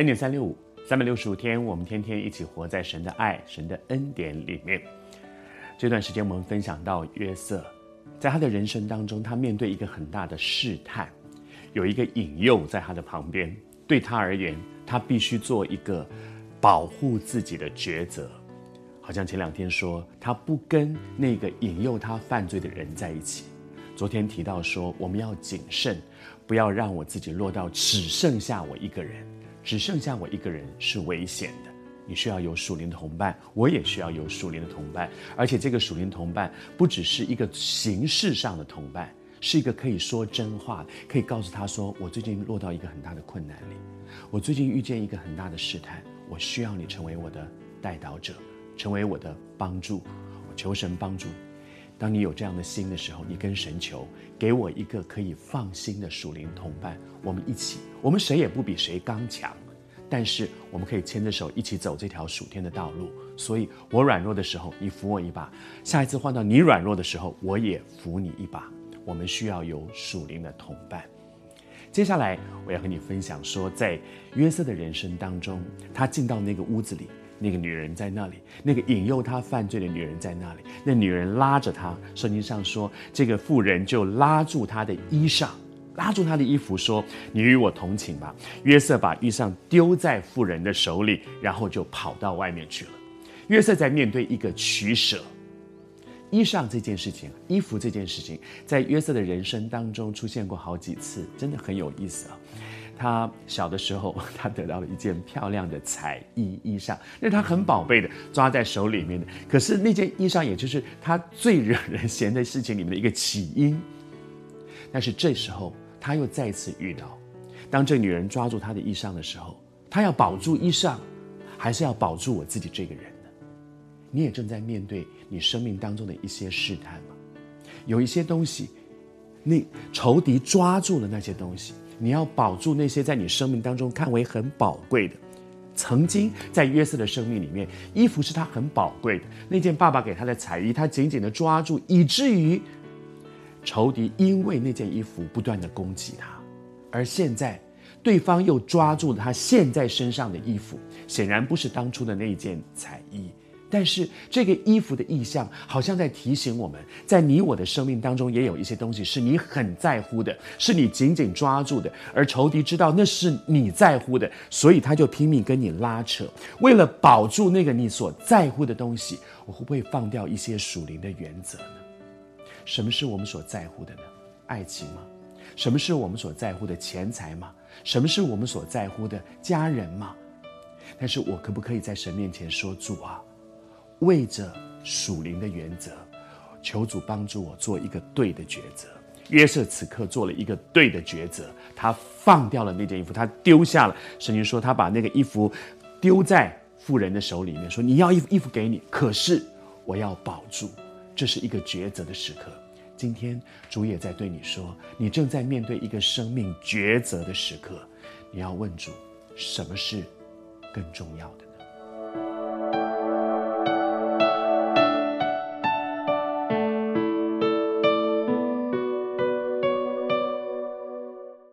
恩典三六五，三百六十五天，我们天天一起活在神的爱、神的恩典里面。这段时间，我们分享到约瑟，在他的人生当中，他面对一个很大的试探，有一个引诱在他的旁边，对他而言，他必须做一个保护自己的抉择。好像前两天说，他不跟那个引诱他犯罪的人在一起。昨天提到说，我们要谨慎，不要让我自己落到只剩下我一个人。只剩下我一个人是危险的。你需要有属灵的同伴，我也需要有属灵的同伴。而且这个属灵同伴不只是一个形式上的同伴，是一个可以说真话，可以告诉他说：“我最近落到一个很大的困难里，我最近遇见一个很大的试探，我需要你成为我的代祷者，成为我的帮助。我求神帮助。当你有这样的心的时候，你跟神求，给我一个可以放心的属灵同伴，我们一起，我们谁也不比谁刚强，但是我们可以牵着手一起走这条属天的道路。所以我软弱的时候，你扶我一把；下一次换到你软弱的时候，我也扶你一把。我们需要有属灵的同伴。接下来我要和你分享说，在约瑟的人生当中，他进到那个屋子里。那个女人在那里，那个引诱他犯罪的女人在那里。那女人拉着他，圣经上说，这个妇人就拉住他的衣裳，拉住他的衣服，说：“你与我同寝吧。”约瑟把衣裳丢在妇人的手里，然后就跑到外面去了。约瑟在面对一个取舍，衣裳这件事情，衣服这件事情，在约瑟的人生当中出现过好几次，真的很有意思啊。他小的时候，他得到了一件漂亮的彩衣衣裳，那他很宝贝的，抓在手里面的。可是那件衣裳，也就是他最惹人嫌的事情里面的一个起因。但是这时候，他又再次遇到，当这女人抓住他的衣裳的时候，他要保住衣裳，还是要保住我自己这个人呢？你也正在面对你生命当中的一些试探吗？有一些东西，那仇敌抓住了那些东西。你要保住那些在你生命当中看为很宝贵的，曾经在约瑟的生命里面，衣服是他很宝贵的。那件爸爸给他的彩衣，他紧紧的抓住，以至于仇敌因为那件衣服不断的攻击他，而现在对方又抓住他现在身上的衣服，显然不是当初的那件彩衣。但是这个衣服的意象，好像在提醒我们，在你我的生命当中，也有一些东西是你很在乎的，是你紧紧抓住的。而仇敌知道那是你在乎的，所以他就拼命跟你拉扯，为了保住那个你所在乎的东西，我会不会放掉一些属灵的原则呢？什么是我们所在乎的呢？爱情吗？什么是我们所在乎的钱财吗？什么是我们所在乎的家人吗？但是我可不可以在神面前说，主啊？为着属灵的原则，求主帮助我做一个对的抉择。约瑟此刻做了一个对的抉择，他放掉了那件衣服，他丢下了。圣经说他把那个衣服丢在妇人的手里面，说：“你要衣服，衣服给你，可是我要保住。”这是一个抉择的时刻。今天主也在对你说，你正在面对一个生命抉择的时刻，你要问主：什么是更重要的？